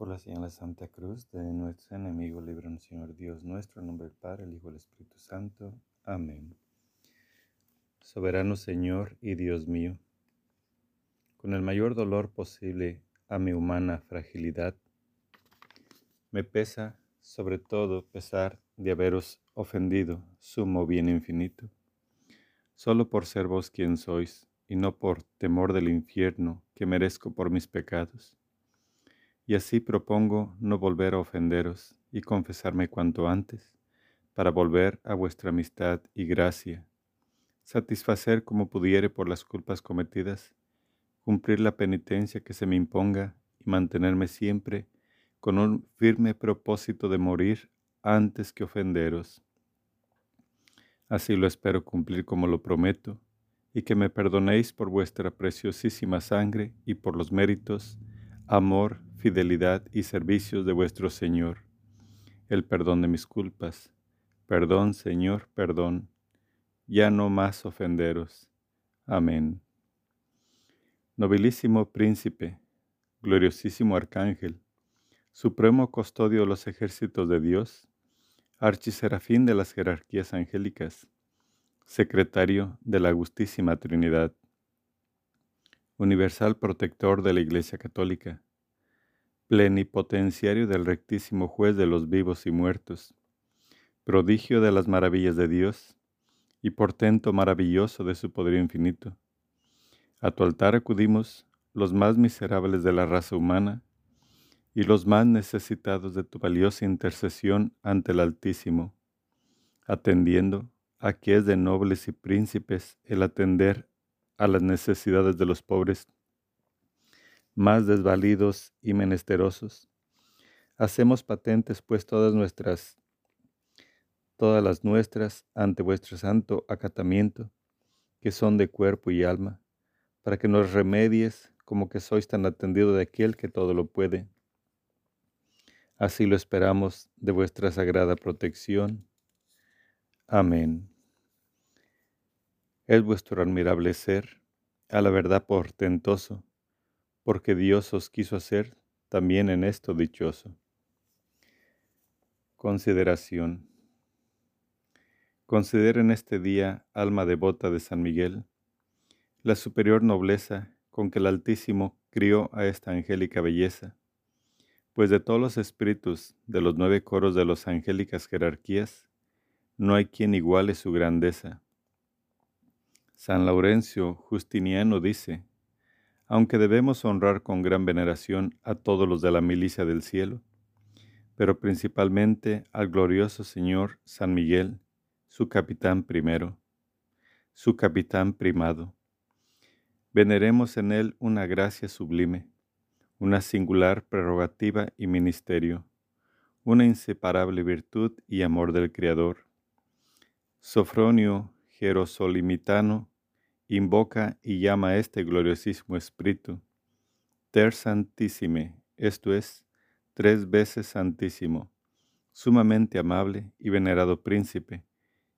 Por la señal de Santa Cruz de nuestro enemigo, líbranos, Señor Dios nuestro, nombre del Padre, el Hijo y el Espíritu Santo. Amén. Soberano Señor y Dios mío, con el mayor dolor posible a mi humana fragilidad, me pesa sobre todo pesar de haberos ofendido, sumo bien infinito, solo por ser vos quien sois, y no por temor del infierno que merezco por mis pecados y así propongo no volver a ofenderos y confesarme cuanto antes, para volver a vuestra amistad y gracia, satisfacer como pudiere por las culpas cometidas, cumplir la penitencia que se me imponga y mantenerme siempre con un firme propósito de morir antes que ofenderos. Así lo espero cumplir como lo prometo, y que me perdonéis por vuestra preciosísima sangre y por los méritos, amor, fidelidad y servicios de vuestro Señor, el perdón de mis culpas. Perdón, Señor, perdón. Ya no más ofenderos. Amén. Nobilísimo príncipe, gloriosísimo arcángel, supremo custodio de los ejércitos de Dios, archiserafín de las jerarquías angélicas, secretario de la Augustísima Trinidad, universal protector de la Iglesia Católica, plenipotenciario del rectísimo juez de los vivos y muertos, prodigio de las maravillas de Dios y portento maravilloso de su poder infinito. A tu altar acudimos los más miserables de la raza humana y los más necesitados de tu valiosa intercesión ante el Altísimo, atendiendo a que es de nobles y príncipes el atender a las necesidades de los pobres más desvalidos y menesterosos. Hacemos patentes pues todas nuestras, todas las nuestras ante vuestro santo acatamiento, que son de cuerpo y alma, para que nos remedies como que sois tan atendido de aquel que todo lo puede. Así lo esperamos de vuestra sagrada protección. Amén. Es vuestro admirable ser, a la verdad portentoso, porque Dios os quiso hacer también en esto dichoso. Consideración. Considera en este día, alma devota de San Miguel, la superior nobleza con que el Altísimo crió a esta angélica belleza, pues de todos los espíritus de los nueve coros de las angélicas jerarquías, no hay quien iguale su grandeza. San Laurencio Justiniano dice, aunque debemos honrar con gran veneración a todos los de la milicia del cielo, pero principalmente al glorioso Señor San Miguel, su capitán primero, su capitán primado. Veneremos en él una gracia sublime, una singular prerrogativa y ministerio, una inseparable virtud y amor del Creador. Sofronio Jerosolimitano invoca y llama a este gloriosísimo Espíritu, Ter Santissime, esto es, tres veces santísimo, sumamente amable y venerado príncipe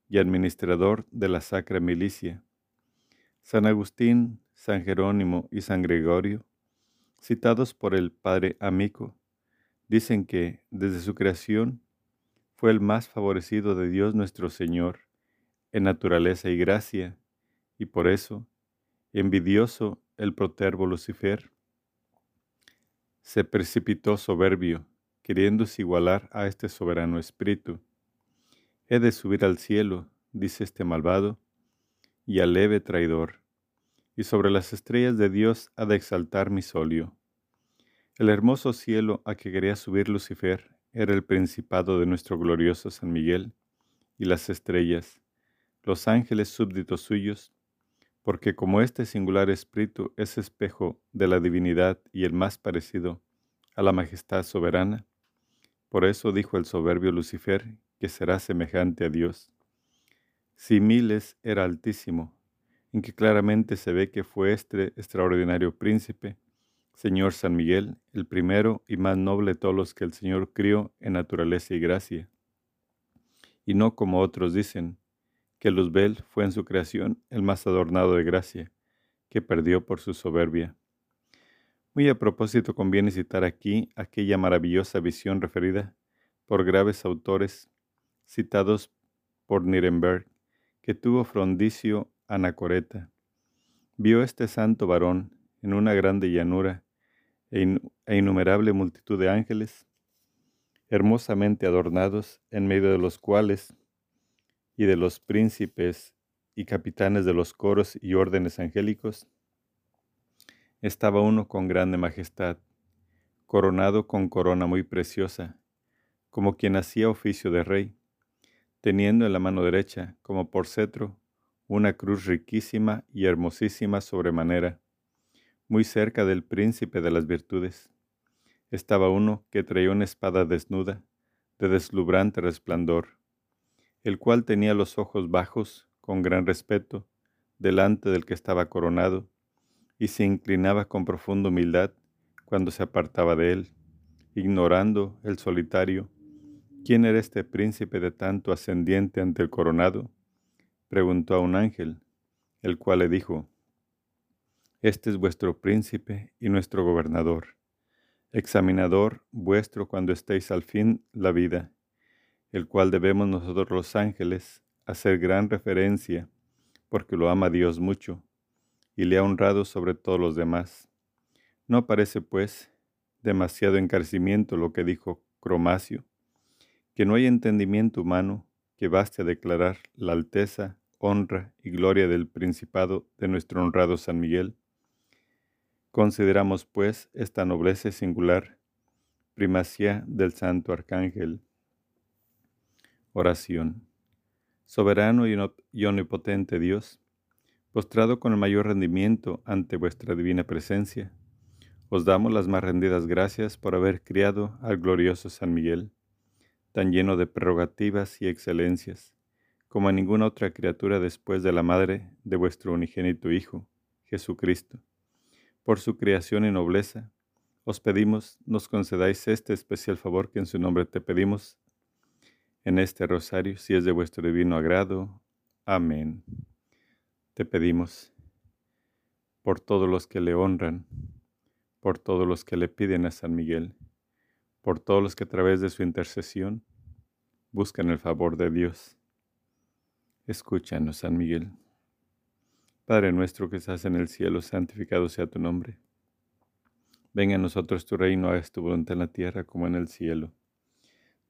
y administrador de la Sacra Milicia. San Agustín, San Jerónimo y San Gregorio, citados por el Padre Amico, dicen que desde su creación fue el más favorecido de Dios nuestro Señor en naturaleza y gracia, y por eso, envidioso el protervo Lucifer, se precipitó soberbio, queriéndose igualar a este soberano espíritu. He de subir al cielo, dice este malvado, y al leve traidor, y sobre las estrellas de Dios ha de exaltar mi solio. El hermoso cielo a que quería subir Lucifer era el principado de nuestro glorioso San Miguel, y las estrellas, los ángeles súbditos suyos, porque como este singular espíritu es espejo de la divinidad y el más parecido a la majestad soberana, por eso dijo el soberbio Lucifer que será semejante a Dios. Si Miles era altísimo, en que claramente se ve que fue este extraordinario príncipe, Señor San Miguel, el primero y más noble de todos los que el Señor crió en naturaleza y gracia, y no como otros dicen, que Luzbel fue en su creación el más adornado de gracia, que perdió por su soberbia. Muy a propósito conviene citar aquí aquella maravillosa visión referida por graves autores citados por Nirenberg, que tuvo Frondicio Anacoreta. Vio este santo varón en una grande llanura e, e innumerable multitud de ángeles, hermosamente adornados, en medio de los cuales y de los príncipes y capitanes de los coros y órdenes angélicos, estaba uno con grande majestad, coronado con corona muy preciosa, como quien hacía oficio de rey, teniendo en la mano derecha, como por cetro, una cruz riquísima y hermosísima sobremanera, muy cerca del príncipe de las virtudes. Estaba uno que traía una espada desnuda, de deslumbrante resplandor, el cual tenía los ojos bajos, con gran respeto, delante del que estaba coronado, y se inclinaba con profunda humildad cuando se apartaba de él, ignorando el solitario quién era este príncipe de tanto ascendiente ante el coronado. Preguntó a un ángel, el cual le dijo, Este es vuestro príncipe y nuestro gobernador, examinador vuestro cuando estéis al fin la vida, el cual debemos nosotros los ángeles hacer gran referencia, porque lo ama Dios mucho y le ha honrado sobre todos los demás. No parece, pues, demasiado encarecimiento lo que dijo Cromacio, que no hay entendimiento humano que baste a declarar la alteza, honra y gloria del principado de nuestro honrado San Miguel. Consideramos, pues, esta nobleza singular, primacía del Santo Arcángel. Oración. Soberano y omnipotente Dios, postrado con el mayor rendimiento ante vuestra divina presencia, os damos las más rendidas gracias por haber criado al glorioso San Miguel, tan lleno de prerrogativas y excelencias, como a ninguna otra criatura después de la madre de vuestro unigénito Hijo, Jesucristo. Por su creación y nobleza, os pedimos nos concedáis este especial favor que en su nombre te pedimos en este rosario, si es de vuestro divino agrado. Amén te pedimos por todos los que le honran, por todos los que le piden a San Miguel, por todos los que a través de su intercesión buscan el favor de Dios. Escúchanos, San Miguel. Padre nuestro que estás en el cielo, santificado sea tu nombre. Venga a nosotros tu reino, hagas tu voluntad en la tierra como en el cielo.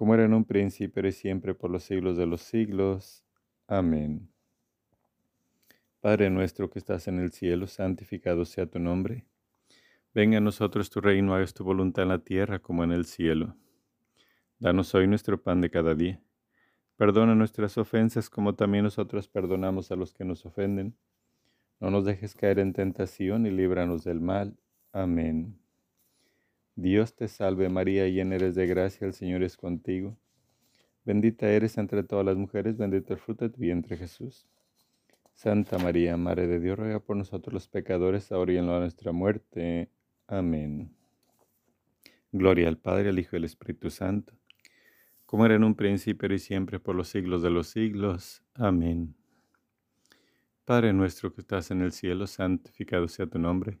como era en un príncipe y siempre por los siglos de los siglos. Amén. Padre nuestro que estás en el cielo, santificado sea tu nombre. Venga a nosotros tu reino, hagas tu voluntad en la tierra como en el cielo. Danos hoy nuestro pan de cada día. Perdona nuestras ofensas como también nosotros perdonamos a los que nos ofenden. No nos dejes caer en tentación y líbranos del mal. Amén. Dios te salve María, llena eres de gracia, el Señor es contigo. Bendita eres entre todas las mujeres, bendito el fruto de tu vientre Jesús. Santa María, Madre de Dios, ruega por nosotros los pecadores, ahora y en la nuestra muerte. Amén. Gloria al Padre, al Hijo y al Espíritu Santo, como era en un principio y siempre por los siglos de los siglos. Amén. Padre nuestro que estás en el cielo, santificado sea tu nombre.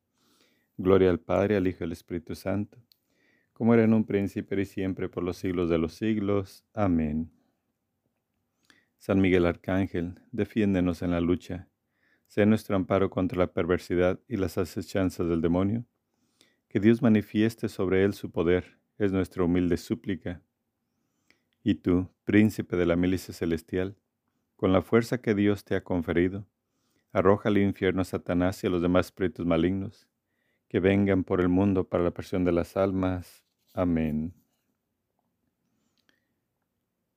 Gloria al Padre, al Hijo y al Espíritu Santo, como era en un príncipe y siempre por los siglos de los siglos. Amén. San Miguel Arcángel, defiéndenos en la lucha. Sé nuestro amparo contra la perversidad y las acechanzas del demonio. Que Dios manifieste sobre él su poder, es nuestra humilde súplica. Y tú, príncipe de la milicia celestial, con la fuerza que Dios te ha conferido, arroja al infierno a Satanás y a los demás espíritus malignos, que vengan por el mundo para la presión de las almas. Amén.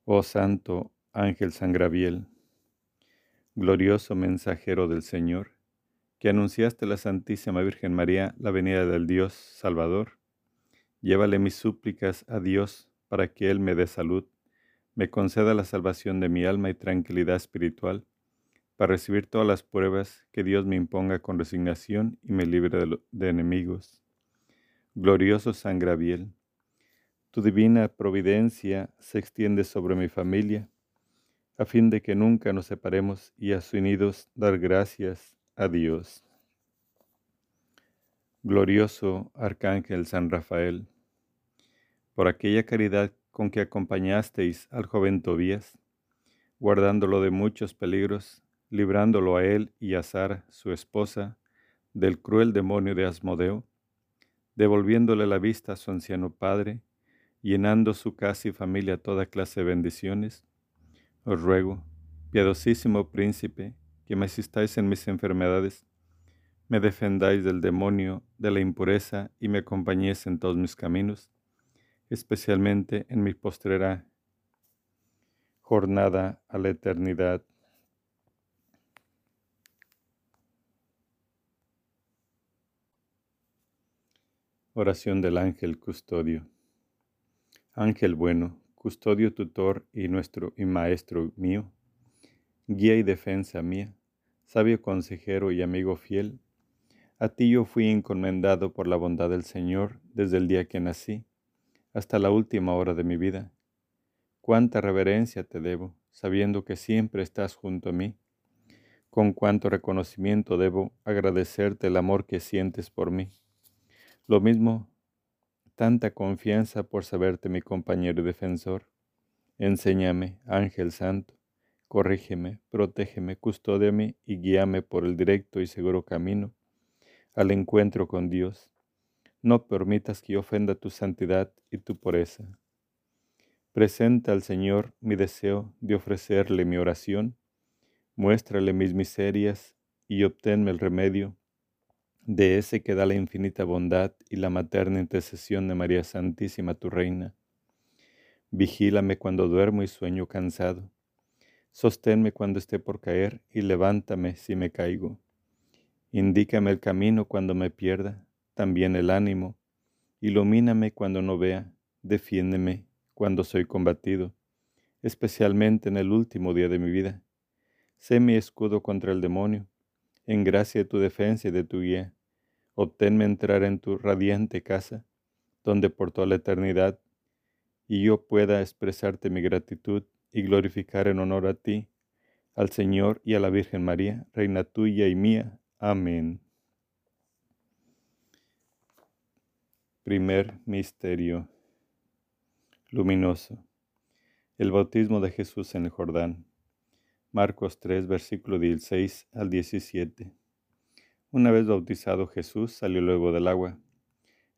Oh Santo Ángel San Graviel, glorioso mensajero del Señor, que anunciaste a la Santísima Virgen María la venida del Dios Salvador, llévale mis súplicas a Dios para que Él me dé salud, me conceda la salvación de mi alma y tranquilidad espiritual, para recibir todas las pruebas que Dios me imponga con resignación y me libre de, enemigos. Glorioso San Graviel, tu divina providencia se extiende sobre mi familia, a fin de que nunca nos separemos y a su unidos dar gracias a Dios. Glorioso Arcángel San Rafael, por aquella caridad con que acompañasteis al joven Tobías, guardándolo de muchos peligros, librándolo a él y a Sara, su esposa, del cruel demonio de Asmodeo, devolviéndole la vista a su anciano padre, llenando su casa y familia toda clase de bendiciones, os ruego, piadosísimo príncipe, que me asistáis en mis enfermedades, me defendáis del demonio, de la impureza y me acompañéis en todos mis caminos, especialmente en mi postrera jornada a la eternidad. Oración del ángel custodio. Ángel bueno, custodio tutor y nuestro y maestro mío, guía y defensa mía, sabio consejero y amigo fiel, a ti yo fui encomendado por la bondad del Señor desde el día que nací hasta la última hora de mi vida. Cuánta reverencia te debo, sabiendo que siempre estás junto a mí. Con cuánto reconocimiento debo agradecerte el amor que sientes por mí. Lo mismo tanta confianza por saberte mi compañero y defensor. Enséñame, Ángel Santo, corrígeme, protégeme, custódiame y guíame por el directo y seguro camino al encuentro con Dios. No permitas que ofenda tu santidad y tu pureza. Presenta al Señor mi deseo de ofrecerle mi oración, muéstrale mis miserias y obténme el remedio de ese que da la infinita bondad y la materna intercesión de María Santísima, tu Reina. Vigílame cuando duermo y sueño cansado. Sosténme cuando esté por caer y levántame si me caigo. Indícame el camino cuando me pierda, también el ánimo. Ilumíname cuando no vea, defiéndeme cuando soy combatido, especialmente en el último día de mi vida. Sé mi escudo contra el demonio en gracia de tu defensa y de tu guía, obténme entrar en tu radiante casa, donde por toda la eternidad, y yo pueda expresarte mi gratitud y glorificar en honor a ti, al Señor y a la Virgen María, Reina tuya y mía. Amén. Primer Misterio Luminoso. El bautismo de Jesús en el Jordán. Marcos 3, versículo 16 al 17. Una vez bautizado Jesús, salió luego del agua.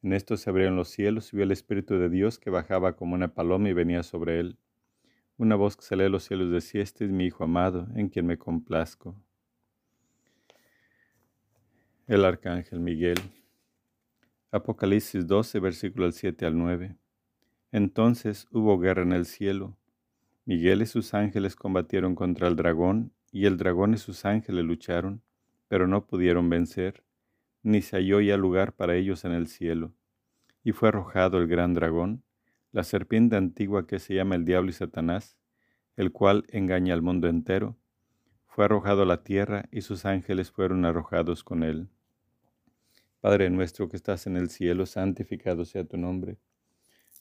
En esto se abrieron los cielos y vio el Espíritu de Dios que bajaba como una paloma y venía sobre él. Una voz que salió de los cielos decía, este es mi Hijo amado, en quien me complazco. El Arcángel Miguel. Apocalipsis 12, versículo 7 al 9. Entonces hubo guerra en el cielo Miguel y sus ángeles combatieron contra el dragón, y el dragón y sus ángeles lucharon, pero no pudieron vencer, ni se halló ya lugar para ellos en el cielo. Y fue arrojado el gran dragón, la serpiente antigua que se llama el diablo y Satanás, el cual engaña al mundo entero, fue arrojado a la tierra y sus ángeles fueron arrojados con él. Padre nuestro que estás en el cielo, santificado sea tu nombre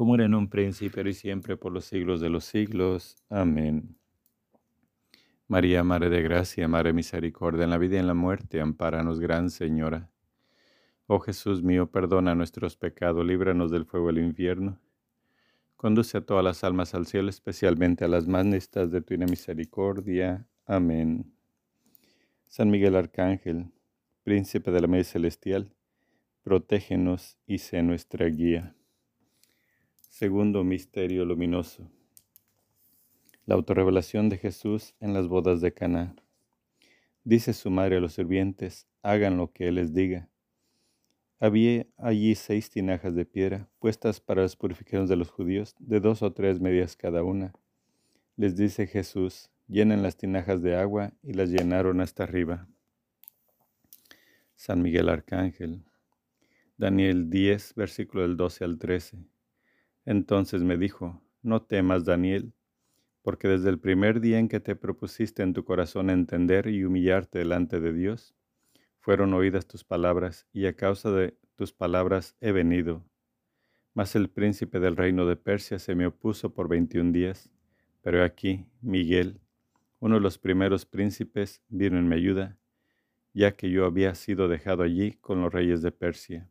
como era en un principio y siempre por los siglos de los siglos. Amén. María, Madre de Gracia, Madre de Misericordia, en la vida y en la muerte, ampáranos, Gran Señora. Oh Jesús mío, perdona nuestros pecados, líbranos del fuego del infierno. Conduce a todas las almas al cielo, especialmente a las más necesitadas de tu misericordia. Amén. San Miguel Arcángel, príncipe de la Mesa Celestial, protégenos y sé nuestra guía. Segundo misterio luminoso. La autorrevelación de Jesús en las bodas de Caná. Dice su madre a los sirvientes, hagan lo que él les diga. Había allí seis tinajas de piedra, puestas para las purificaciones de los judíos, de dos o tres medias cada una. Les dice Jesús, llenen las tinajas de agua, y las llenaron hasta arriba. San Miguel Arcángel, Daniel 10, versículo del 12 al 13. Entonces me dijo, no temas, Daniel, porque desde el primer día en que te propusiste en tu corazón entender y humillarte delante de Dios, fueron oídas tus palabras, y a causa de tus palabras he venido. Mas el príncipe del reino de Persia se me opuso por veintiún días, pero aquí, Miguel, uno de los primeros príncipes, vino en mi ayuda, ya que yo había sido dejado allí con los reyes de Persia.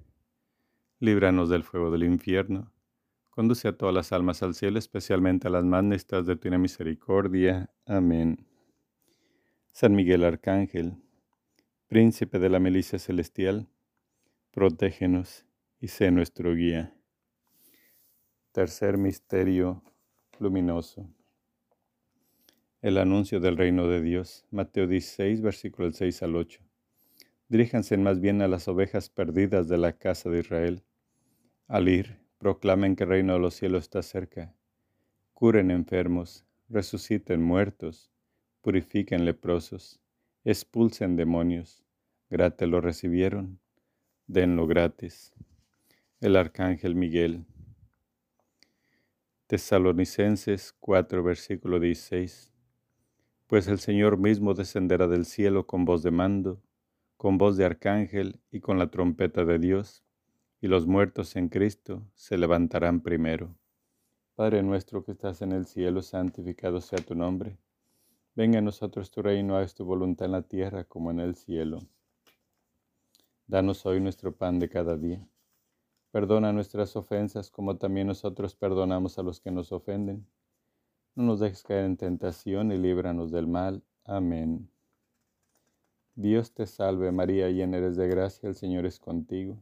líbranos del fuego del infierno, conduce a todas las almas al cielo, especialmente a las más necesitadas de tu misericordia. Amén. San Miguel Arcángel, Príncipe de la milicia celestial, protégenos y sé nuestro guía. Tercer misterio luminoso. El anuncio del reino de Dios. Mateo 16, versículos 6 al 8. Diríjanse más bien a las ovejas perdidas de la casa de Israel. Al ir, proclamen que el reino de los cielos está cerca. Curen enfermos, resuciten muertos, purifiquen leprosos expulsen demonios. Gratis lo recibieron, denlo gratis. El Arcángel Miguel. Tesalonicenses 4, versículo 16. Pues el Señor mismo descenderá del cielo con voz de mando, con voz de arcángel y con la trompeta de Dios, y los muertos en Cristo se levantarán primero. Padre nuestro que estás en el cielo, santificado sea tu nombre Venga a nosotros tu reino, haz tu voluntad en la tierra como en el cielo. Danos hoy nuestro pan de cada día. Perdona nuestras ofensas como también nosotros perdonamos a los que nos ofenden. No nos dejes caer en tentación y líbranos del mal. Amén. Dios te salve María, llena eres de gracia, el Señor es contigo.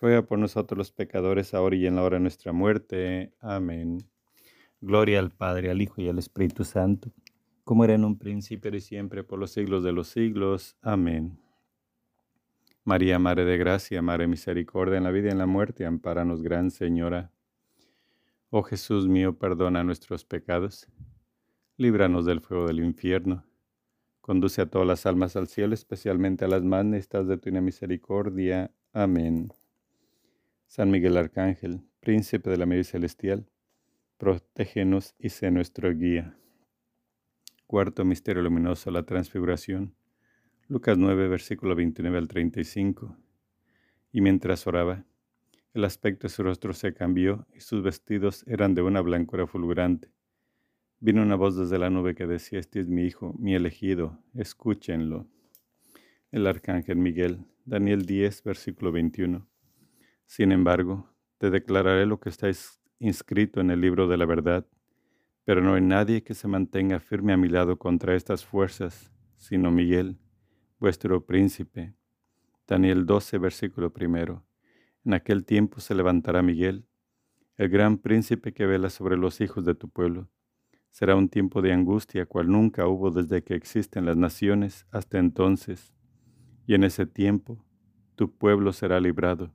Ruega por nosotros los pecadores, ahora y en la hora de nuestra muerte. Amén. Gloria al Padre, al Hijo y al Espíritu Santo, como era en un principio y siempre, por los siglos de los siglos. Amén. María, Madre de Gracia, Madre de Misericordia, en la vida y en la muerte, amparanos, Gran Señora. Oh Jesús mío, perdona nuestros pecados, líbranos del fuego del infierno, conduce a todas las almas al cielo, especialmente a las más necesitadas de tu misericordia. Amén. San Miguel Arcángel, príncipe de la media celestial, protégenos y sé nuestro guía. Cuarto misterio luminoso, la transfiguración. Lucas 9, versículo 29 al 35. Y mientras oraba, el aspecto de su rostro se cambió y sus vestidos eran de una blancura fulgurante. Vino una voz desde la nube que decía, este es mi hijo, mi elegido, escúchenlo. El arcángel Miguel, Daniel 10, versículo 21. Sin embargo, te declararé lo que está inscrito en el libro de la verdad, pero no hay nadie que se mantenga firme a mi lado contra estas fuerzas, sino Miguel, vuestro príncipe. Daniel 12, versículo primero. En aquel tiempo se levantará Miguel, el gran príncipe que vela sobre los hijos de tu pueblo. Será un tiempo de angustia cual nunca hubo desde que existen las naciones hasta entonces. Y en ese tiempo tu pueblo será librado,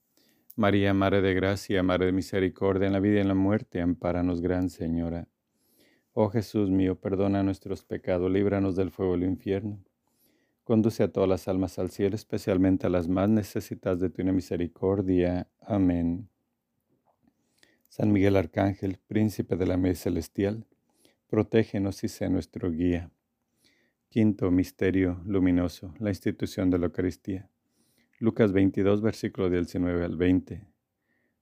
María, Madre de Gracia, Madre de Misericordia, en la vida y en la muerte, ampáranos, Gran Señora. Oh Jesús mío, perdona nuestros pecados, líbranos del fuego del infierno. Conduce a todas las almas al cielo, especialmente a las más necesitadas de tu misericordia. Amén. San Miguel Arcángel, príncipe de la mesa celestial, protégenos y sea nuestro guía. Quinto misterio luminoso, la institución de la Eucaristía. Lucas 22, versículo del 19 al 20.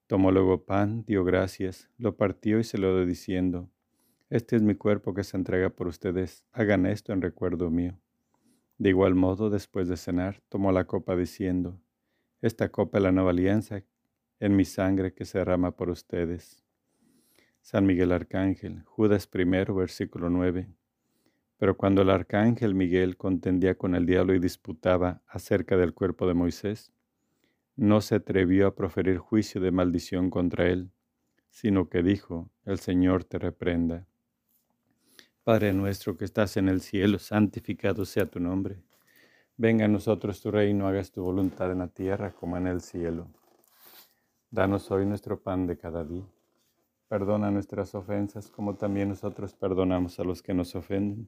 Tomó luego pan, dio gracias, lo partió y se lo dio diciendo, Este es mi cuerpo que se entrega por ustedes, hagan esto en recuerdo mío. De igual modo, después de cenar, tomó la copa diciendo, Esta copa es la nueva alianza en mi sangre que se derrama por ustedes. San Miguel Arcángel, Judas primero, versículo 9. Pero cuando el arcángel Miguel contendía con el diablo y disputaba acerca del cuerpo de Moisés, no se atrevió a proferir juicio de maldición contra él, sino que dijo, el Señor te reprenda. Padre nuestro que estás en el cielo, santificado sea tu nombre. Venga a nosotros tu reino, hagas tu voluntad en la tierra como en el cielo. Danos hoy nuestro pan de cada día. Perdona nuestras ofensas como también nosotros perdonamos a los que nos ofenden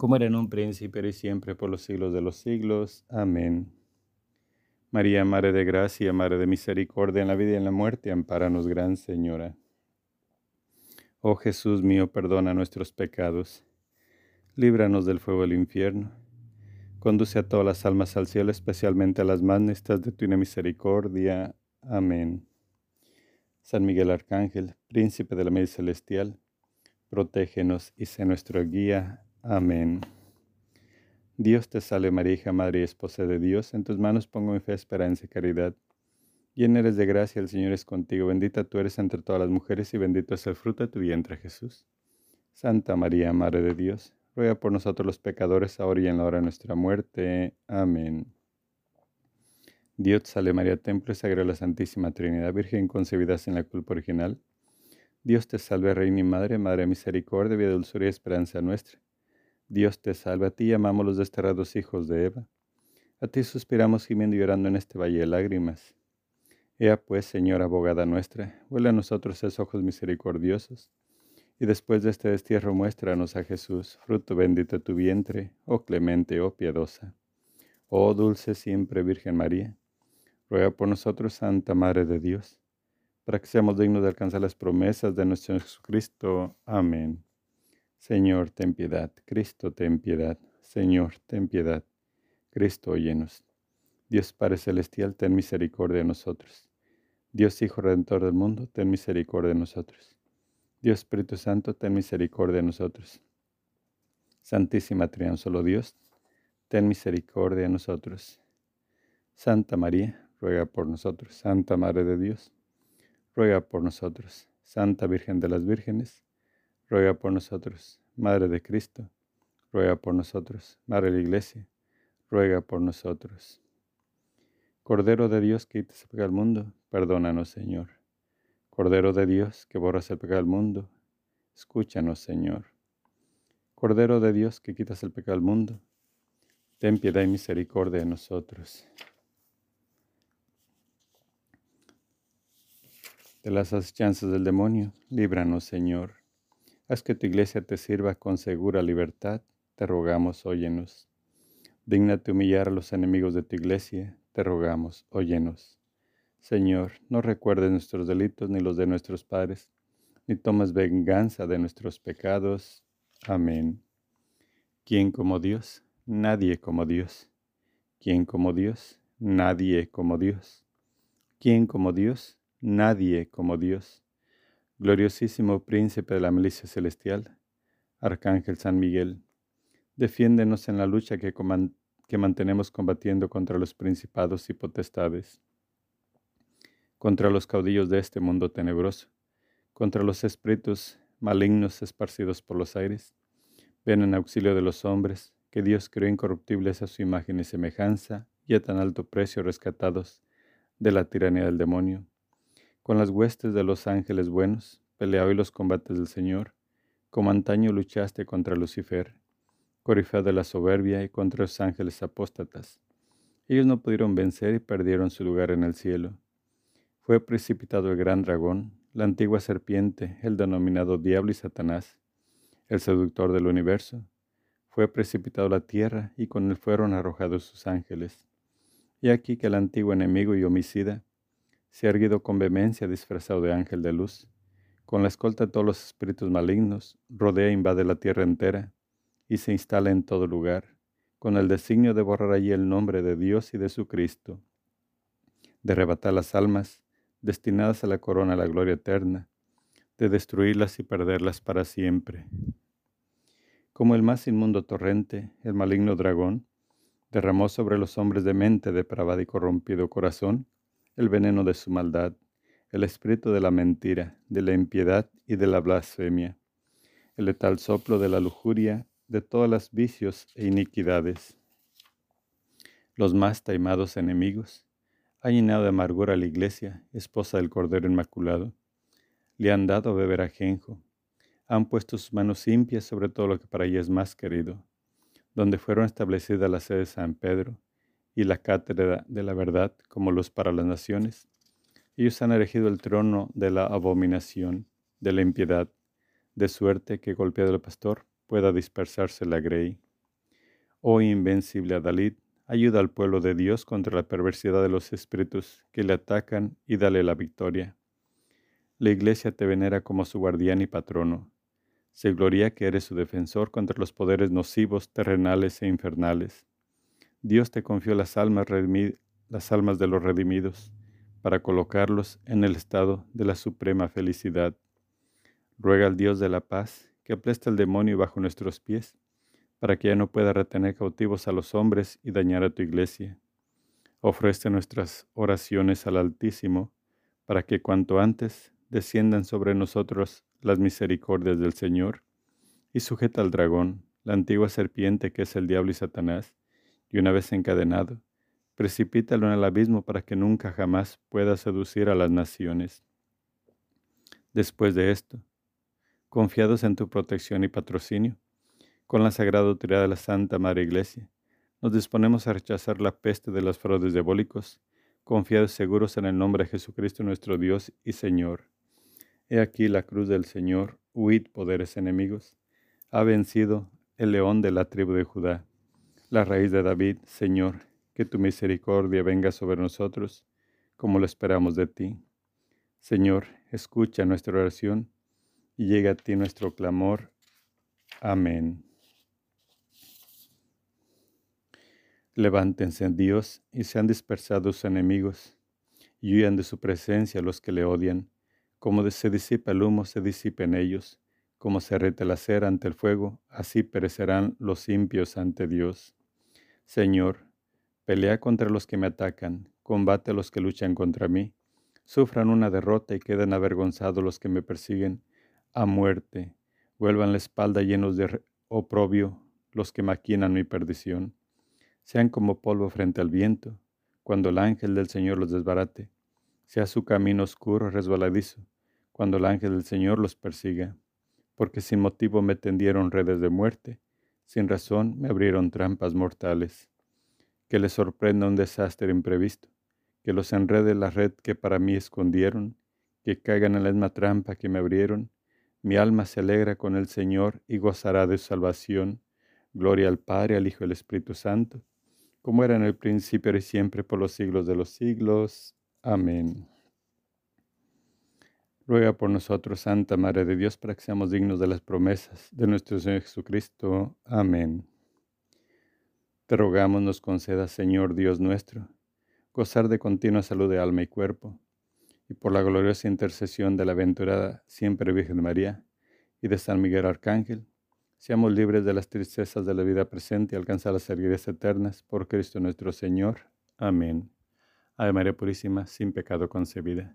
como era en un principio y siempre por los siglos de los siglos. Amén. María, Madre de Gracia, Madre de Misericordia en la vida y en la muerte, amparanos, Gran Señora. Oh Jesús mío, perdona nuestros pecados, líbranos del fuego del infierno Conduce a todas las almas al cielo, especialmente a las más necesitadas de tu misericordia. Amén. San Miguel Arcángel, príncipe de la medicina celestial, protégenos y sé nuestro guía. Amén. Dios te salve María, hija, madre y esposa de Dios. En tus manos pongo mi fe, esperanza y caridad. Llena eres de gracia, el Señor es contigo. Bendita tú eres entre todas las mujeres y bendito es el fruto de tu vientre, Jesús. Santa María, Madre de Dios ruega por nosotros los pecadores, ahora y en la hora de nuestra muerte. Amén. Dios salve María, templo y sagrada la Santísima Trinidad, Virgen concebida sin la culpa original. Dios te salve, Reina y Madre, Madre de misericordia, vida, dulzura y esperanza nuestra. Dios te salve, a ti llamamos los desterrados hijos de Eva. A ti suspiramos gimiendo y llorando en este valle de lágrimas. Ea pues, Señora abogada nuestra, vuelve a nosotros esos ojos misericordiosos y después de este destierro muéstranos a Jesús, fruto bendito de tu vientre, oh clemente, oh piadosa. Oh dulce siempre Virgen María, ruega por nosotros, Santa Madre de Dios, para que seamos dignos de alcanzar las promesas de nuestro Jesucristo. Amén. Señor, ten piedad. Cristo, ten piedad. Señor, ten piedad. Cristo, óyenos. Dios Padre Celestial, ten misericordia de nosotros. Dios Hijo Redentor del mundo, ten misericordia de nosotros. Dios Espíritu Santo, ten misericordia de nosotros. Santísima Trinidad, solo Dios, ten misericordia de nosotros. Santa María, ruega por nosotros. Santa Madre de Dios, ruega por nosotros. Santa Virgen de las Vírgenes, ruega por nosotros. Madre de Cristo, ruega por nosotros. Madre de la Iglesia, ruega por nosotros. Cordero de Dios que quitas el mundo, perdónanos, Señor. Cordero de Dios, que borras el pecado del mundo, escúchanos, Señor. Cordero de Dios, que quitas el pecado del mundo, ten piedad y misericordia de nosotros. De las asechanzas del demonio, líbranos, Señor. Haz que tu iglesia te sirva con segura libertad, te rogamos, óyenos. Dígnate humillar a los enemigos de tu iglesia, te rogamos, óyenos. Señor, no recuerdes nuestros delitos ni los de nuestros padres, ni tomes venganza de nuestros pecados. Amén. ¿Quién como Dios? Nadie como Dios. ¿Quién como Dios? Nadie como Dios. ¿Quién como Dios? Nadie como Dios. Gloriosísimo príncipe de la milicia celestial, Arcángel San Miguel, defiéndenos en la lucha que, que mantenemos combatiendo contra los principados y potestades contra los caudillos de este mundo tenebroso, contra los espíritus malignos esparcidos por los aires. Ven en auxilio de los hombres, que Dios creó incorruptibles a su imagen y semejanza, y a tan alto precio rescatados de la tiranía del demonio. Con las huestes de los ángeles buenos, pelea hoy los combates del Señor, como antaño luchaste contra Lucifer, corifeo de la soberbia y contra los ángeles apóstatas. Ellos no pudieron vencer y perdieron su lugar en el cielo fue precipitado el gran dragón, la antigua serpiente, el denominado Diablo y Satanás, el seductor del universo. Fue precipitado la tierra y con él fueron arrojados sus ángeles. Y aquí que el antiguo enemigo y homicida se ha erguido con vehemencia disfrazado de ángel de luz, con la escolta de todos los espíritus malignos, rodea e invade la tierra entera y se instala en todo lugar, con el designio de borrar allí el nombre de Dios y de su Cristo, de arrebatar las almas destinadas a la corona, a la gloria eterna, de destruirlas y perderlas para siempre. Como el más inmundo torrente, el maligno dragón, derramó sobre los hombres de mente depravada y corrompido corazón el veneno de su maldad, el espíritu de la mentira, de la impiedad y de la blasfemia, el letal soplo de la lujuria, de todas las vicios e iniquidades. Los más taimados enemigos, ha llenado de amargura a la iglesia, esposa del Cordero Inmaculado. Le han dado a beber ajenjo. Han puesto sus manos impias sobre todo lo que para ella es más querido, donde fueron establecidas las sedes de San Pedro y la cátedra de la verdad como luz para las naciones. Ellos han erigido el trono de la abominación, de la impiedad, de suerte que golpeado el pastor pueda dispersarse la grey. Oh invencible Adalid, ayuda al pueblo de Dios contra la perversidad de los espíritus que le atacan y dale la victoria. La iglesia te venera como su guardián y patrono. Se gloria que eres su defensor contra los poderes nocivos, terrenales e infernales. Dios te confió las almas, las almas de los redimidos para colocarlos en el estado de la suprema felicidad. Ruega al Dios de la paz que apleste al demonio bajo nuestros pies, para que ya no pueda retener cautivos a los hombres y dañar a tu iglesia. Ofrece nuestras oraciones al Altísimo, para que cuanto antes desciendan sobre nosotros las misericordias del Señor, y sujeta al dragón, la antigua serpiente que es el diablo y Satanás, y una vez encadenado, precipítalo en el abismo para que nunca jamás pueda seducir a las naciones. Después de esto, confiados en tu protección y patrocinio, con la sagrada autoridad de la Santa Madre Iglesia, nos disponemos a rechazar la peste de los fraudes diabólicos, confiados seguros en el nombre de Jesucristo nuestro Dios y Señor. He aquí la cruz del Señor, huid poderes enemigos. Ha vencido el león de la tribu de Judá la raíz de David, Señor, que tu misericordia venga sobre nosotros, como lo esperamos de ti. Señor, escucha nuestra oración y llega a ti nuestro clamor. Amén. Levántense en Dios y sean dispersados sus enemigos, y huyan de su presencia los que le odian. Como se disipa el humo, se disipen ellos. Como se rete la cera ante el fuego, así perecerán los impios ante Dios. Señor, pelea contra los que me atacan, combate a los que luchan contra mí, sufran una derrota y queden avergonzados los que me persiguen. A muerte, vuelvan la espalda llenos de oprobio los que maquinan mi perdición, sean como polvo frente al viento, cuando el ángel del Señor los desbarate, sea su camino oscuro, resbaladizo, cuando el ángel del Señor los persiga, porque sin motivo me tendieron redes de muerte, sin razón me abrieron trampas mortales. Que les sorprenda un desastre imprevisto, que los enrede la red que para mí escondieron, que caigan en la misma trampa que me abrieron. Mi alma se alegra con el Señor y gozará de salvación. Gloria al Padre, al Hijo y al Espíritu Santo, como era en el principio y siempre por los siglos de los siglos. Amén. Ruega por nosotros, Santa Madre de Dios, para que seamos dignos de las promesas de nuestro Señor Jesucristo. Amén. Te rogamos nos conceda, Señor Dios nuestro, gozar de continua salud de alma y cuerpo, y por la gloriosa intercesión de la aventurada siempre Virgen María y de San Miguel Arcángel, seamos libres de las tristezas de la vida presente y alcanzar las alegrías eternas por Cristo nuestro Señor. Amén. Ave María Purísima, sin pecado concebida.